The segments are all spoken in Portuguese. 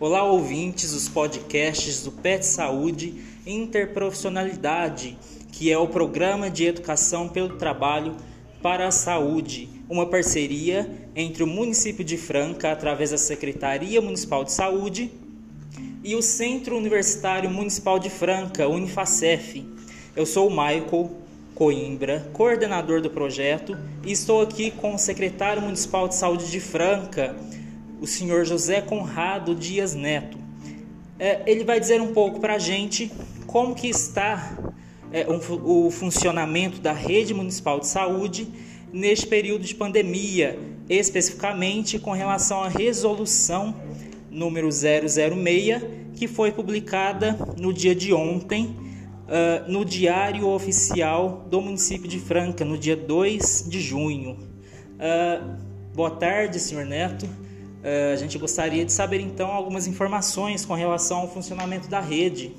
Olá, ouvintes dos podcasts do PET Saúde Interprofissionalidade, que é o Programa de Educação pelo Trabalho para a Saúde, uma parceria entre o município de Franca, através da Secretaria Municipal de Saúde, e o Centro Universitário Municipal de Franca, Unifacef. Eu sou o Michael Coimbra, coordenador do projeto, e estou aqui com o secretário municipal de saúde de Franca, o senhor José Conrado Dias Neto. É, ele vai dizer um pouco para a gente como que está é, um, o funcionamento da rede municipal de saúde neste período de pandemia, especificamente com relação à resolução número 006, que foi publicada no dia de ontem uh, no Diário Oficial do município de Franca, no dia 2 de junho. Uh, boa tarde, senhor Neto. Uh, a gente gostaria de saber então algumas informações com relação ao funcionamento da rede.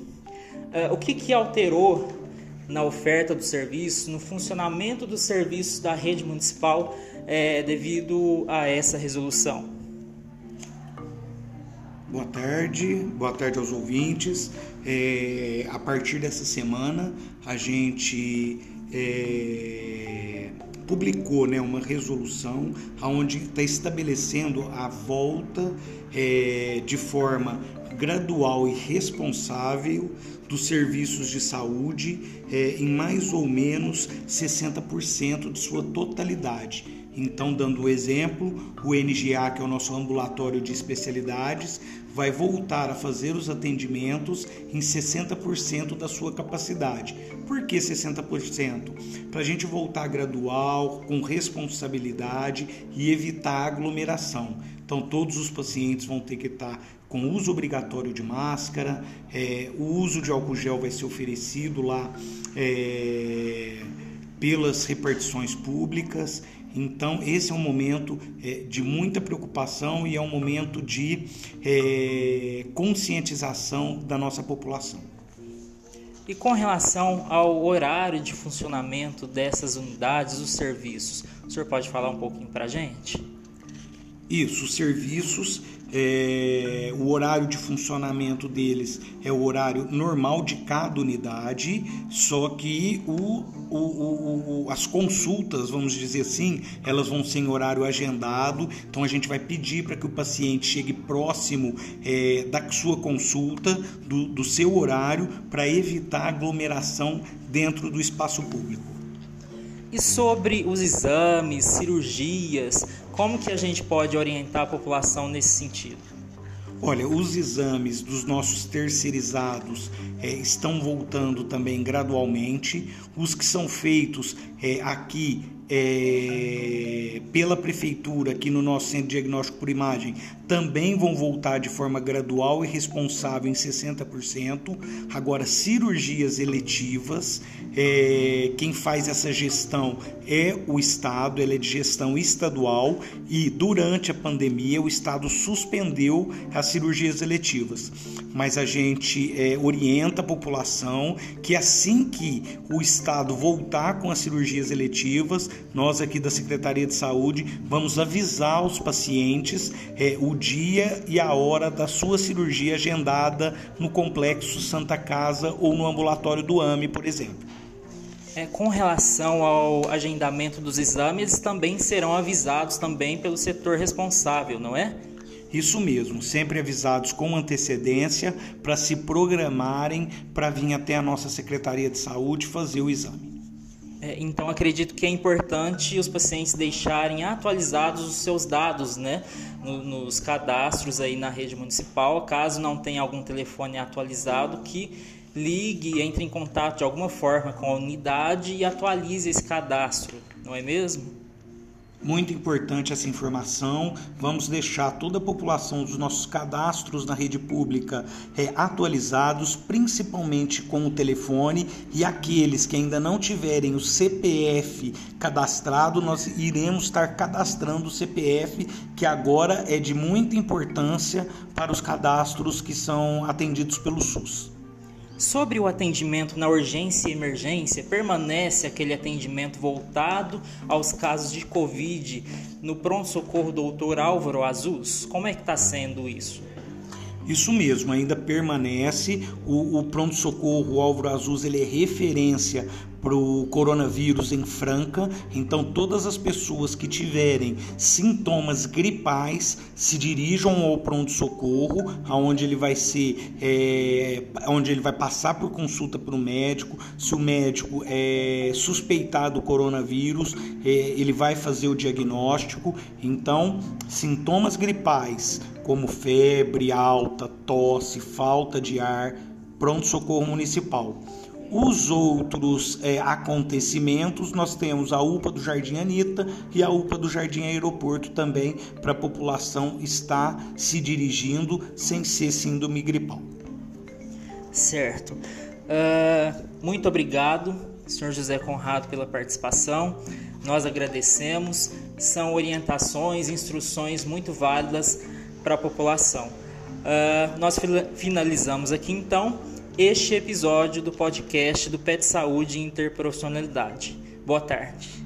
o que, que alterou na oferta do serviço, no funcionamento dos serviços da rede municipal é, devido a essa resolução? Boa tarde, boa tarde aos ouvintes. É, a partir dessa semana, a gente é, publicou né, uma resolução onde está estabelecendo a volta é, de forma gradual e responsável dos serviços de saúde é, em mais ou menos 60% de sua totalidade. Então, dando o exemplo, o NGA, que é o nosso ambulatório de especialidades, vai voltar a fazer os atendimentos em 60% da sua capacidade. Por que 60%? Para a gente voltar gradual, com responsabilidade e evitar aglomeração. Então, todos os pacientes vão ter que estar com uso obrigatório de máscara, é, o uso de álcool gel vai ser oferecido lá é, pelas repartições públicas então, esse é um momento é, de muita preocupação e é um momento de é, conscientização da nossa população. E com relação ao horário de funcionamento dessas unidades, os serviços, o senhor pode falar um pouquinho para a gente? Isso, os serviços é, o horário de funcionamento deles é o horário normal de cada unidade, só que o, o, o, as consultas, vamos dizer assim, elas vão ser em horário agendado, então a gente vai pedir para que o paciente chegue próximo é, da sua consulta, do, do seu horário, para evitar aglomeração dentro do espaço público. E sobre os exames, cirurgias, como que a gente pode orientar a população nesse sentido? Olha, os exames dos nossos terceirizados é, estão voltando também gradualmente. Os que são feitos é, aqui é, pela prefeitura aqui no nosso centro de diagnóstico por imagem também vão voltar de forma gradual e responsável em 60%. Agora, cirurgias eletivas, é, quem faz essa gestão é o Estado, ela é de gestão estadual e durante a pandemia o Estado suspendeu as cirurgias eletivas. Mas a gente é, orienta a população que assim que o Estado voltar com as cirurgias eletivas, nós aqui da Secretaria de Saúde vamos avisar os pacientes é, o dia e a hora da sua cirurgia agendada no complexo Santa Casa ou no ambulatório do AME, por exemplo. É, com relação ao agendamento dos exames, eles também serão avisados também pelo setor responsável, não é? Isso mesmo, sempre avisados com antecedência para se programarem para vir até a nossa Secretaria de Saúde fazer o exame. É, então acredito que é importante os pacientes deixarem atualizados os seus dados, né, no, nos cadastros aí na rede municipal, caso não tenha algum telefone atualizado que ligue, entre em contato de alguma forma com a unidade e atualize esse cadastro, não é mesmo? Muito importante essa informação. Vamos deixar toda a população dos nossos cadastros na rede pública é, atualizados, principalmente com o telefone, e aqueles que ainda não tiverem o CPF cadastrado, nós iremos estar cadastrando o CPF, que agora é de muita importância para os cadastros que são atendidos pelo SUS. Sobre o atendimento na urgência e emergência, permanece aquele atendimento voltado aos casos de Covid no pronto-socorro doutor Álvaro Azus? Como é que está sendo isso? Isso mesmo, ainda permanece o, o pronto-socorro Álvaro Azul, ele é referência para o coronavírus em Franca. Então, todas as pessoas que tiverem sintomas gripais se dirijam ao pronto-socorro, aonde ele vai ser, é, onde ele vai passar por consulta para o médico. Se o médico é suspeitado do coronavírus, é, ele vai fazer o diagnóstico. Então, sintomas gripais como febre alta, tosse, falta de ar, pronto-socorro municipal. Os outros é, acontecimentos, nós temos a UPA do Jardim Anitta e a UPA do Jardim Aeroporto também, para a população estar se dirigindo sem ser síndrome gripal. Certo. Uh, muito obrigado, senhor José Conrado, pela participação. Nós agradecemos. São orientações, instruções muito válidas para a população. Uh, nós finalizamos aqui então este episódio do podcast do Pet Saúde e Interprofissionalidade. Boa tarde.